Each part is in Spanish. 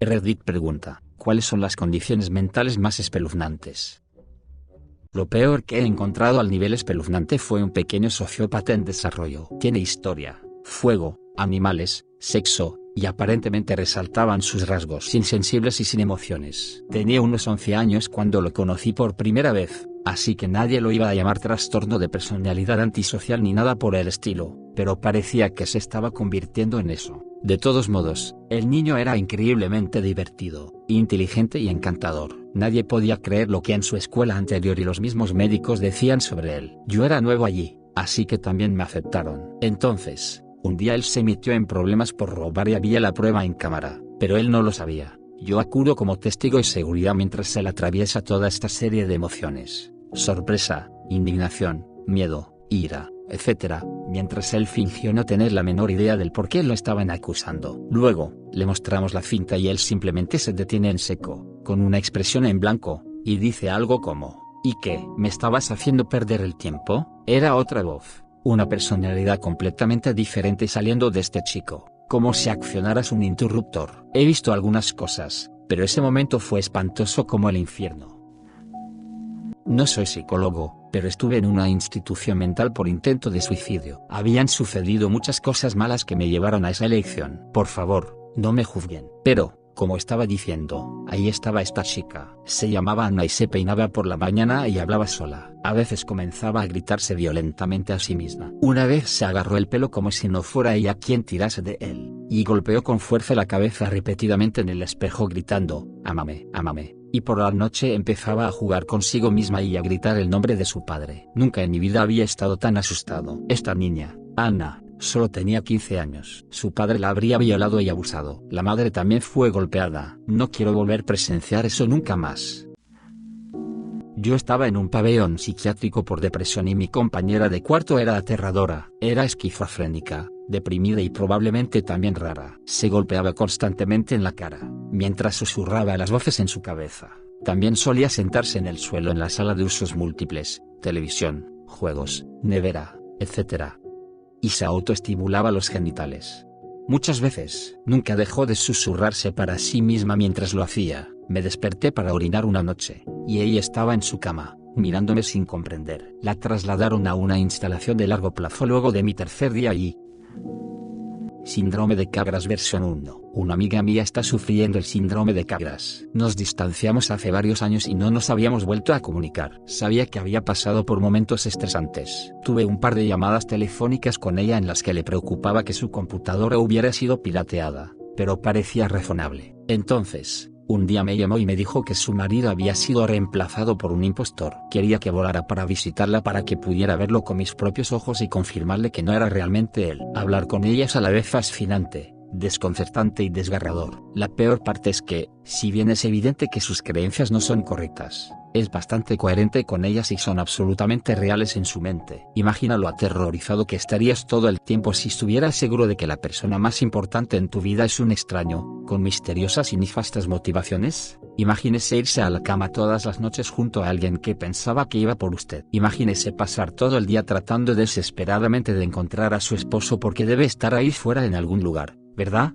Reddit pregunta, ¿cuáles son las condiciones mentales más espeluznantes? Lo peor que he encontrado al nivel espeluznante fue un pequeño sociópata en desarrollo. Tiene historia, fuego, animales, sexo, y aparentemente resaltaban sus rasgos insensibles y sin emociones. Tenía unos 11 años cuando lo conocí por primera vez, así que nadie lo iba a llamar trastorno de personalidad antisocial ni nada por el estilo, pero parecía que se estaba convirtiendo en eso. De todos modos, el niño era increíblemente divertido, inteligente y encantador. Nadie podía creer lo que en su escuela anterior y los mismos médicos decían sobre él. Yo era nuevo allí, así que también me aceptaron. Entonces, un día él se metió en problemas por robar y había la prueba en cámara, pero él no lo sabía. Yo acudo como testigo y seguridad mientras él atraviesa toda esta serie de emociones. Sorpresa, indignación, miedo, ira, etc., mientras él fingió no tener la menor idea del por qué lo estaban acusando. Luego, le mostramos la cinta y él simplemente se detiene en seco, con una expresión en blanco, y dice algo como, ¿y qué? ¿Me estabas haciendo perder el tiempo? Era otra voz, una personalidad completamente diferente saliendo de este chico, como si accionaras un interruptor. He visto algunas cosas, pero ese momento fue espantoso como el infierno. No soy psicólogo, pero estuve en una institución mental por intento de suicidio. Habían sucedido muchas cosas malas que me llevaron a esa elección. Por favor, no me juzguen. Pero, como estaba diciendo, ahí estaba esta chica. Se llamaba Ana y se peinaba por la mañana y hablaba sola. A veces comenzaba a gritarse violentamente a sí misma. Una vez se agarró el pelo como si no fuera ella quien tirase de él, y golpeó con fuerza la cabeza repetidamente en el espejo gritando, Amame, amame y por la noche empezaba a jugar consigo misma y a gritar el nombre de su padre. Nunca en mi vida había estado tan asustado. Esta niña, Ana, solo tenía 15 años. Su padre la habría violado y abusado. La madre también fue golpeada. No quiero volver a presenciar eso nunca más. Yo estaba en un pabellón psiquiátrico por depresión y mi compañera de cuarto era aterradora, era esquizofrénica, deprimida y probablemente también rara. Se golpeaba constantemente en la cara, mientras susurraba las voces en su cabeza. También solía sentarse en el suelo en la sala de usos múltiples, televisión, juegos, nevera, etc. Y se autoestimulaba los genitales. Muchas veces, nunca dejó de susurrarse para sí misma mientras lo hacía. Me desperté para orinar una noche, y ella estaba en su cama, mirándome sin comprender. La trasladaron a una instalación de largo plazo luego de mi tercer día y, Síndrome de Cagras versión 1. Una amiga mía está sufriendo el síndrome de Cagras. Nos distanciamos hace varios años y no nos habíamos vuelto a comunicar. Sabía que había pasado por momentos estresantes. Tuve un par de llamadas telefónicas con ella en las que le preocupaba que su computadora hubiera sido pirateada, pero parecía razonable. Entonces, un día me llamó y me dijo que su marido había sido reemplazado por un impostor. Quería que volara para visitarla para que pudiera verlo con mis propios ojos y confirmarle que no era realmente él. Hablar con ella es a la vez fascinante, desconcertante y desgarrador. La peor parte es que, si bien es evidente que sus creencias no son correctas, es bastante coherente con ellas y son absolutamente reales en su mente. Imagina lo aterrorizado que estarías todo el tiempo si estuvieras seguro de que la persona más importante en tu vida es un extraño, con misteriosas y nefastas motivaciones. Imagínese irse a la cama todas las noches junto a alguien que pensaba que iba por usted. Imagínese pasar todo el día tratando desesperadamente de encontrar a su esposo porque debe estar ahí fuera en algún lugar, ¿verdad?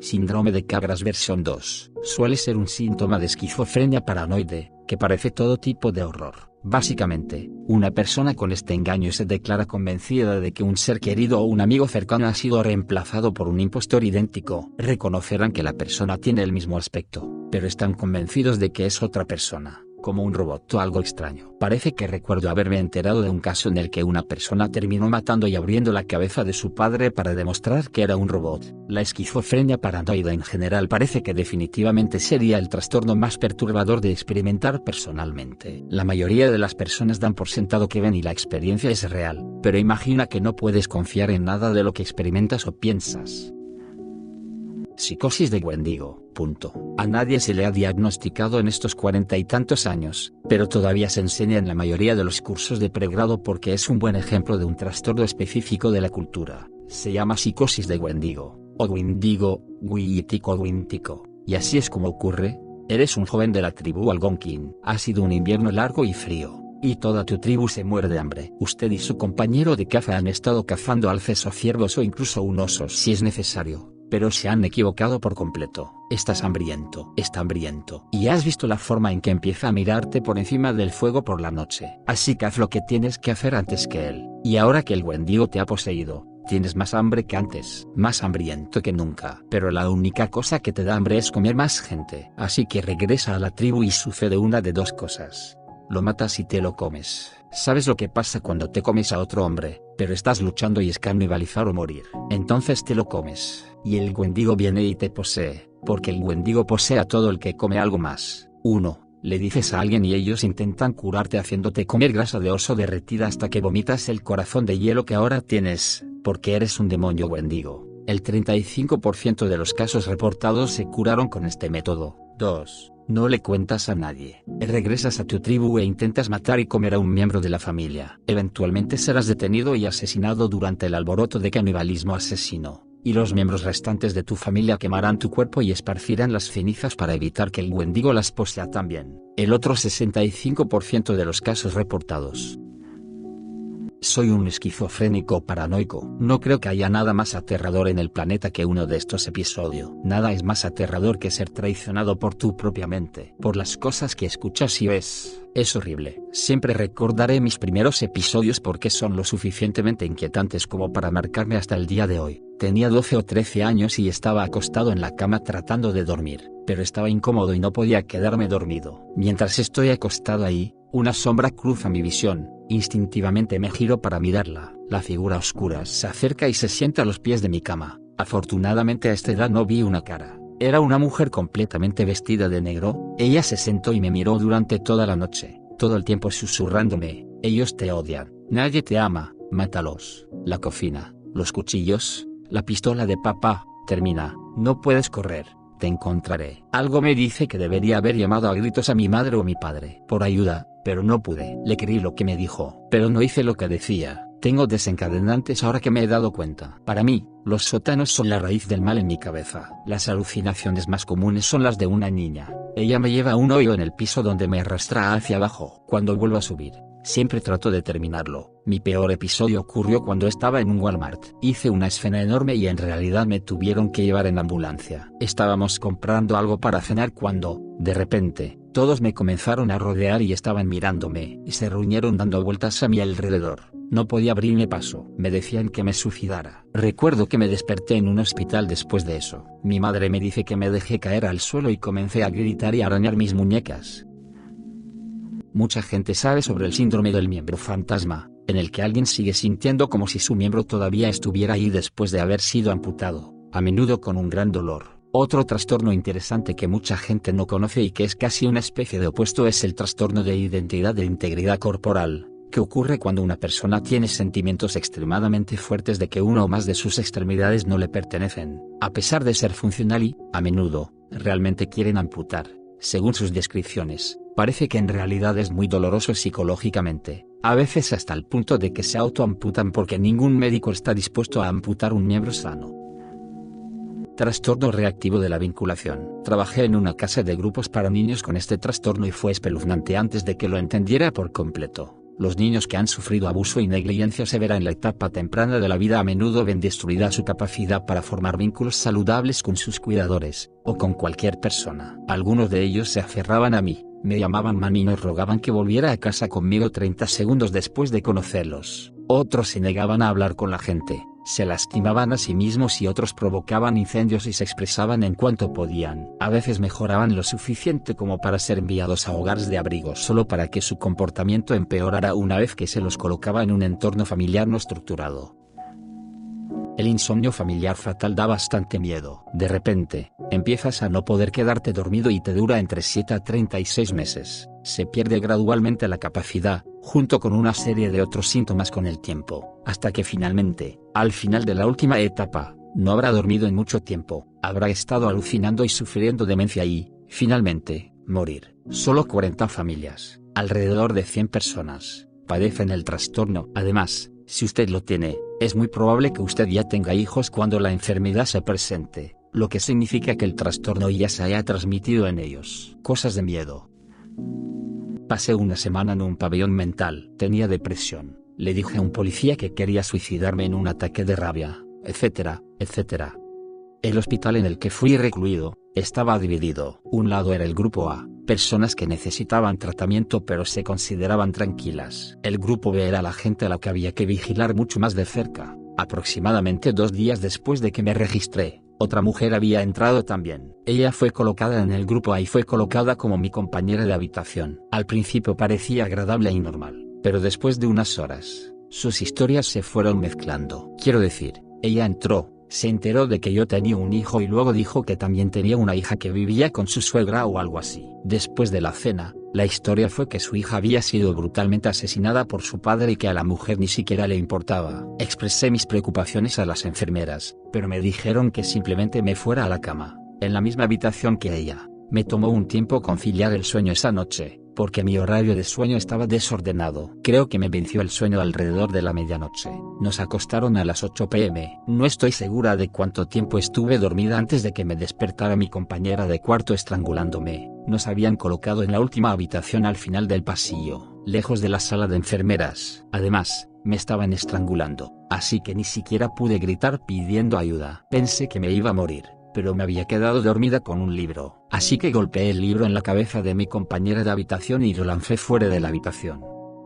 Síndrome de Cagras versión 2. Suele ser un síntoma de esquizofrenia paranoide, que parece todo tipo de horror. Básicamente, una persona con este engaño se declara convencida de que un ser querido o un amigo cercano ha sido reemplazado por un impostor idéntico. Reconocerán que la persona tiene el mismo aspecto, pero están convencidos de que es otra persona como un robot o algo extraño. Parece que recuerdo haberme enterado de un caso en el que una persona terminó matando y abriendo la cabeza de su padre para demostrar que era un robot. La esquizofrenia paranoide en general parece que definitivamente sería el trastorno más perturbador de experimentar personalmente. La mayoría de las personas dan por sentado que ven y la experiencia es real, pero imagina que no puedes confiar en nada de lo que experimentas o piensas. Psicosis de Wendigo. Punto. A nadie se le ha diagnosticado en estos cuarenta y tantos años, pero todavía se enseña en la mayoría de los cursos de pregrado porque es un buen ejemplo de un trastorno específico de la cultura. Se llama psicosis de Wendigo, o Wendigo, Wiitico Wintico. Y así es como ocurre. Eres un joven de la tribu Algonquin. Ha sido un invierno largo y frío y toda tu tribu se muere de hambre. Usted y su compañero de caza han estado cazando alces o ciervos o incluso un oso si es necesario pero se han equivocado por completo. Estás hambriento, está hambriento, y has visto la forma en que empieza a mirarte por encima del fuego por la noche. Así que haz lo que tienes que hacer antes que él. Y ahora que el Wendigo te ha poseído, Tienes más hambre que antes, más hambriento que nunca, pero la única cosa que te da hambre es comer más gente. Así que regresa a la tribu y sucede una de dos cosas. Lo matas y te lo comes. Sabes lo que pasa cuando te comes a otro hombre, pero estás luchando y es canibalizar o morir. Entonces te lo comes, y el Wendigo viene y te posee, porque el Wendigo posee a todo el que come algo más. 1 le dices a alguien y ellos intentan curarte haciéndote comer grasa de oso derretida hasta que vomitas el corazón de hielo que ahora tienes, porque eres un demonio wendigo. El 35% de los casos reportados se curaron con este método. 2. No le cuentas a nadie. Regresas a tu tribu e intentas matar y comer a un miembro de la familia. Eventualmente serás detenido y asesinado durante el alboroto de canibalismo asesino y los miembros restantes de tu familia quemarán tu cuerpo y esparcirán las cenizas para evitar que el Wendigo las posea también. El otro 65% de los casos reportados soy un esquizofrénico paranoico. No creo que haya nada más aterrador en el planeta que uno de estos episodios. Nada es más aterrador que ser traicionado por tu propia mente, por las cosas que escuchas y ves. Es horrible. Siempre recordaré mis primeros episodios porque son lo suficientemente inquietantes como para marcarme hasta el día de hoy. Tenía 12 o 13 años y estaba acostado en la cama tratando de dormir, pero estaba incómodo y no podía quedarme dormido. Mientras estoy acostado ahí, una sombra cruza mi visión, instintivamente me giro para mirarla, la figura oscura se acerca y se sienta a los pies de mi cama. Afortunadamente a esta edad no vi una cara. Era una mujer completamente vestida de negro, ella se sentó y me miró durante toda la noche, todo el tiempo susurrándome, ellos te odian, nadie te ama, mátalos, la cocina, los cuchillos, la pistola de papá, termina, no puedes correr, te encontraré. Algo me dice que debería haber llamado a gritos a mi madre o mi padre, por ayuda, pero no pude. Le creí lo que me dijo, pero no hice lo que decía. Tengo desencadenantes ahora que me he dado cuenta. Para mí, los sótanos son la raíz del mal en mi cabeza. Las alucinaciones más comunes son las de una niña. Ella me lleva a un hoyo en el piso donde me arrastra hacia abajo. Cuando vuelvo a subir, siempre trato de terminarlo. Mi peor episodio ocurrió cuando estaba en un Walmart. Hice una escena enorme y en realidad me tuvieron que llevar en ambulancia. Estábamos comprando algo para cenar cuando, de repente, todos me comenzaron a rodear y estaban mirándome, y se reunieron dando vueltas a mi alrededor. No podía abrirme paso. Me decían que me suicidara. Recuerdo que me desperté en un hospital después de eso. Mi madre me dice que me dejé caer al suelo y comencé a gritar y arañar mis muñecas. Mucha gente sabe sobre el síndrome del miembro fantasma, en el que alguien sigue sintiendo como si su miembro todavía estuviera ahí después de haber sido amputado, a menudo con un gran dolor. Otro trastorno interesante que mucha gente no conoce y que es casi una especie de opuesto es el trastorno de identidad de integridad corporal, que ocurre cuando una persona tiene sentimientos extremadamente fuertes de que una o más de sus extremidades no le pertenecen, a pesar de ser funcional y, a menudo, realmente quieren amputar. Según sus descripciones, parece que en realidad es muy doloroso psicológicamente, a veces hasta el punto de que se autoamputan porque ningún médico está dispuesto a amputar un miembro sano. Trastorno reactivo de la vinculación. Trabajé en una casa de grupos para niños con este trastorno y fue espeluznante antes de que lo entendiera por completo. Los niños que han sufrido abuso y negligencia severa en la etapa temprana de la vida a menudo ven destruida su capacidad para formar vínculos saludables con sus cuidadores, o con cualquier persona. Algunos de ellos se aferraban a mí, me llamaban mami y rogaban que volviera a casa conmigo 30 segundos después de conocerlos. Otros se negaban a hablar con la gente, se lastimaban a sí mismos y otros provocaban incendios y se expresaban en cuanto podían. A veces mejoraban lo suficiente como para ser enviados a hogares de abrigo solo para que su comportamiento empeorara una vez que se los colocaba en un entorno familiar no estructurado. El insomnio familiar fatal da bastante miedo. De repente, empiezas a no poder quedarte dormido y te dura entre 7 a 36 meses. Se pierde gradualmente la capacidad, junto con una serie de otros síntomas con el tiempo, hasta que finalmente, al final de la última etapa, no habrá dormido en mucho tiempo, habrá estado alucinando y sufriendo demencia y, finalmente, morir. Solo 40 familias, alrededor de 100 personas, padecen el trastorno. Además, si usted lo tiene, es muy probable que usted ya tenga hijos cuando la enfermedad se presente, lo que significa que el trastorno ya se haya transmitido en ellos. Cosas de miedo. Pasé una semana en un pabellón mental, tenía depresión, le dije a un policía que quería suicidarme en un ataque de rabia, etcétera, etcétera. El hospital en el que fui recluido, estaba dividido. Un lado era el grupo A, personas que necesitaban tratamiento pero se consideraban tranquilas. El grupo B era la gente a la que había que vigilar mucho más de cerca. Aproximadamente dos días después de que me registré, otra mujer había entrado también. Ella fue colocada en el grupo A y fue colocada como mi compañera de habitación. Al principio parecía agradable y normal, pero después de unas horas, sus historias se fueron mezclando. Quiero decir, ella entró, se enteró de que yo tenía un hijo y luego dijo que también tenía una hija que vivía con su suegra o algo así. Después de la cena, la historia fue que su hija había sido brutalmente asesinada por su padre y que a la mujer ni siquiera le importaba. Expresé mis preocupaciones a las enfermeras, pero me dijeron que simplemente me fuera a la cama, en la misma habitación que ella. Me tomó un tiempo conciliar el sueño esa noche, porque mi horario de sueño estaba desordenado. Creo que me venció el sueño alrededor de la medianoche. Nos acostaron a las 8 pm. No estoy segura de cuánto tiempo estuve dormida antes de que me despertara mi compañera de cuarto estrangulándome. Nos habían colocado en la última habitación al final del pasillo, lejos de la sala de enfermeras. Además, me estaban estrangulando, así que ni siquiera pude gritar pidiendo ayuda. Pensé que me iba a morir pero me había quedado dormida con un libro, así que golpeé el libro en la cabeza de mi compañera de habitación y lo lancé fuera de la habitación.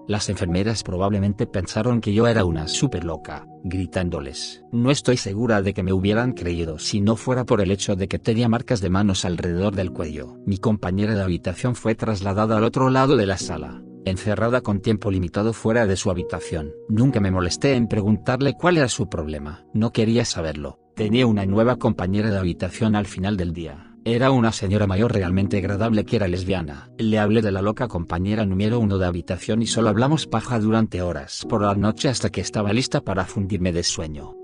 Las enfermeras probablemente pensaron que yo era una super loca, gritándoles. No estoy segura de que me hubieran creído si no fuera por el hecho de que tenía marcas de manos alrededor del cuello. Mi compañera de habitación fue trasladada al otro lado de la sala, encerrada con tiempo limitado fuera de su habitación. Nunca me molesté en preguntarle cuál era su problema. No quería saberlo. Tenía una nueva compañera de habitación al final del día. Era una señora mayor realmente agradable que era lesbiana. Le hablé de la loca compañera número uno de habitación y solo hablamos paja durante horas por la noche hasta que estaba lista para fundirme de sueño.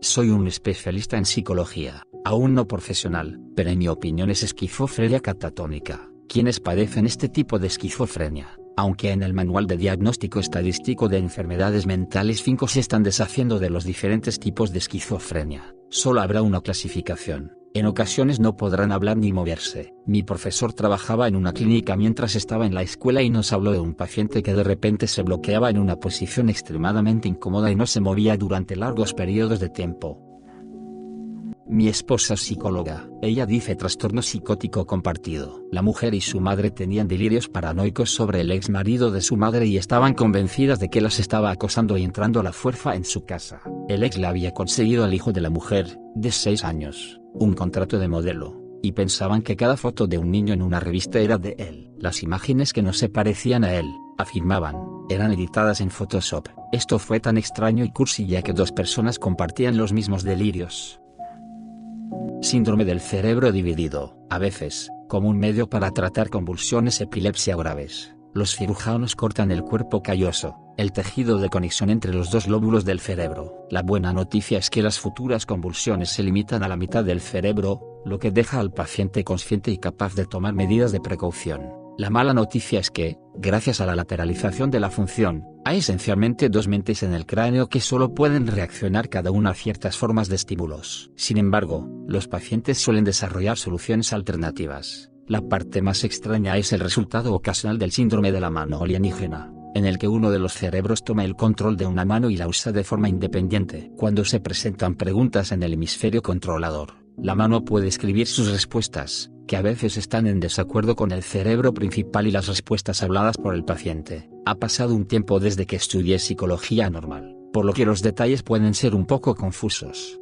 Soy un especialista en psicología, aún no profesional, pero en mi opinión es esquizofrenia catatónica. Quienes padecen este tipo de esquizofrenia aunque en el Manual de Diagnóstico Estadístico de Enfermedades Mentales 5 se están deshaciendo de los diferentes tipos de esquizofrenia, solo habrá una clasificación. En ocasiones no podrán hablar ni moverse. Mi profesor trabajaba en una clínica mientras estaba en la escuela y nos habló de un paciente que de repente se bloqueaba en una posición extremadamente incómoda y no se movía durante largos periodos de tiempo. Mi esposa es psicóloga. Ella dice trastorno psicótico compartido. La mujer y su madre tenían delirios paranoicos sobre el ex marido de su madre y estaban convencidas de que las estaba acosando y entrando a la fuerza en su casa. El ex le había conseguido al hijo de la mujer, de 6 años, un contrato de modelo, y pensaban que cada foto de un niño en una revista era de él. Las imágenes que no se parecían a él, afirmaban, eran editadas en Photoshop. Esto fue tan extraño y cursi ya que dos personas compartían los mismos delirios. Síndrome del cerebro dividido, a veces, como un medio para tratar convulsiones epilepsia graves. Los cirujanos cortan el cuerpo calloso, el tejido de conexión entre los dos lóbulos del cerebro. La buena noticia es que las futuras convulsiones se limitan a la mitad del cerebro, lo que deja al paciente consciente y capaz de tomar medidas de precaución. La mala noticia es que, gracias a la lateralización de la función, hay esencialmente dos mentes en el cráneo que solo pueden reaccionar cada una a ciertas formas de estímulos. Sin embargo, los pacientes suelen desarrollar soluciones alternativas. La parte más extraña es el resultado ocasional del síndrome de la mano alienígena, en el que uno de los cerebros toma el control de una mano y la usa de forma independiente. Cuando se presentan preguntas en el hemisferio controlador, la mano puede escribir sus respuestas, que a veces están en desacuerdo con el cerebro principal y las respuestas habladas por el paciente. Ha pasado un tiempo desde que estudié psicología normal, por lo que los detalles pueden ser un poco confusos.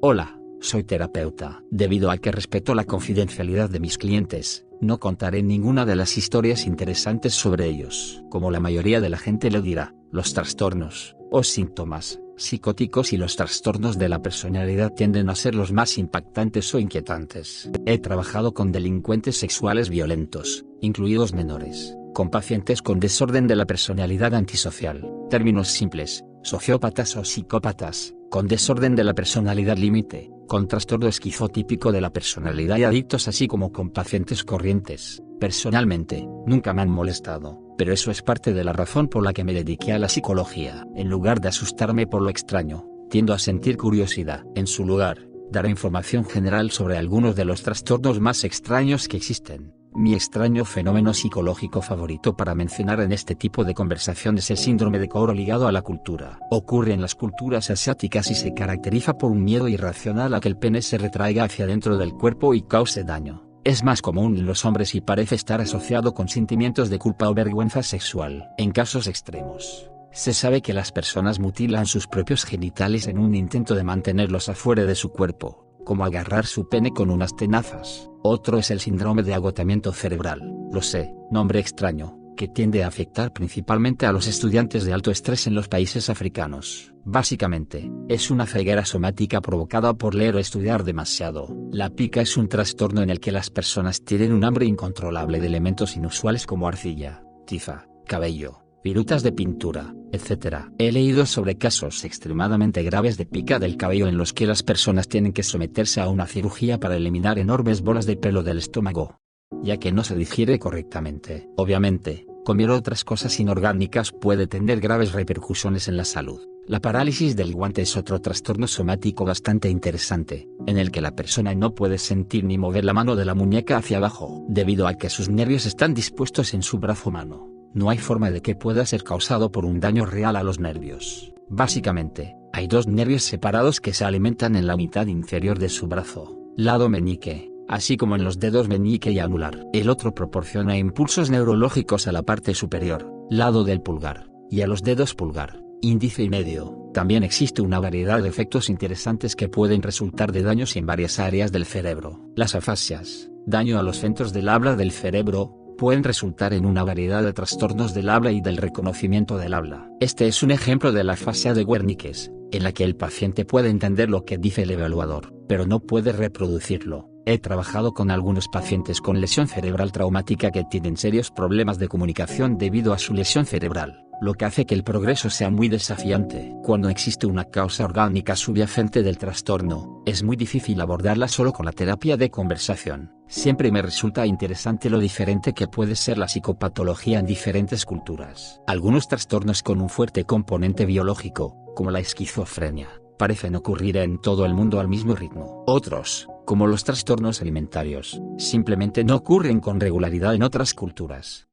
Hola, soy terapeuta. Debido a que respeto la confidencialidad de mis clientes, no contaré ninguna de las historias interesantes sobre ellos. Como la mayoría de la gente le dirá, los trastornos, o síntomas, psicóticos y los trastornos de la personalidad tienden a ser los más impactantes o inquietantes. He trabajado con delincuentes sexuales violentos, incluidos menores, con pacientes con desorden de la personalidad antisocial, términos simples, sociópatas o psicópatas, con desorden de la personalidad límite, con trastorno esquizotípico de la personalidad y adictos así como con pacientes corrientes. Personalmente, nunca me han molestado pero eso es parte de la razón por la que me dediqué a la psicología. En lugar de asustarme por lo extraño, tiendo a sentir curiosidad. En su lugar, daré información general sobre algunos de los trastornos más extraños que existen, Mi extraño fenómeno psicológico favorito para mencionar en este tipo de conversaciones es el síndrome de Coro ligado a la cultura. Ocurre en las culturas asiáticas y se caracteriza por un miedo irracional a que el pene se retraiga hacia dentro del cuerpo y cause daño. Es más común en los hombres y parece estar asociado con sentimientos de culpa o vergüenza sexual. En casos extremos, se sabe que las personas mutilan sus propios genitales en un intento de mantenerlos afuera de su cuerpo como agarrar su pene con unas tenazas. Otro es el síndrome de agotamiento cerebral, lo sé, nombre extraño, que tiende a afectar principalmente a los estudiantes de alto estrés en los países africanos. Básicamente, es una ceguera somática provocada por leer o estudiar demasiado. La pica es un trastorno en el que las personas tienen un hambre incontrolable de elementos inusuales como arcilla, tiza, cabello, virutas de pintura, etc. He leído sobre casos extremadamente graves de pica del cabello en los que las personas tienen que someterse a una cirugía para eliminar enormes bolas de pelo del estómago, ya que no se digiere correctamente. Obviamente, comer otras cosas inorgánicas puede tener graves repercusiones en la salud. La parálisis del guante es otro trastorno somático bastante interesante, en el que la persona no puede sentir ni mover la mano de la muñeca hacia abajo, debido a que sus nervios están dispuestos en su brazo mano no hay forma de que pueda ser causado por un daño real a los nervios. Básicamente, hay dos nervios separados que se alimentan en la mitad inferior de su brazo, lado meñique, así como en los dedos meñique y anular. El otro proporciona impulsos neurológicos a la parte superior, lado del pulgar, y a los dedos pulgar, índice y medio. También existe una variedad de efectos interesantes que pueden resultar de daños en varias áreas del cerebro. Las afasias, daño a los centros del habla del cerebro, pueden resultar en una variedad de trastornos del habla y del reconocimiento del habla. Este es un ejemplo de la fase de Wernicke, en la que el paciente puede entender lo que dice el evaluador, pero no puede reproducirlo. He trabajado con algunos pacientes con lesión cerebral traumática que tienen serios problemas de comunicación debido a su lesión cerebral lo que hace que el progreso sea muy desafiante. Cuando existe una causa orgánica subyacente del trastorno, es muy difícil abordarla solo con la terapia de conversación. Siempre me resulta interesante lo diferente que puede ser la psicopatología en diferentes culturas. Algunos trastornos con un fuerte componente biológico, como la esquizofrenia, parecen ocurrir en todo el mundo al mismo ritmo. Otros, como los trastornos alimentarios, simplemente no ocurren con regularidad en otras culturas.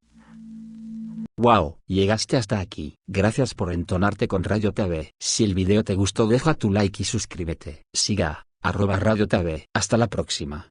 Wow, llegaste hasta aquí. Gracias por entonarte con Radio TV. Si el video te gustó deja tu like y suscríbete. Siga, arroba Radio TV. Hasta la próxima.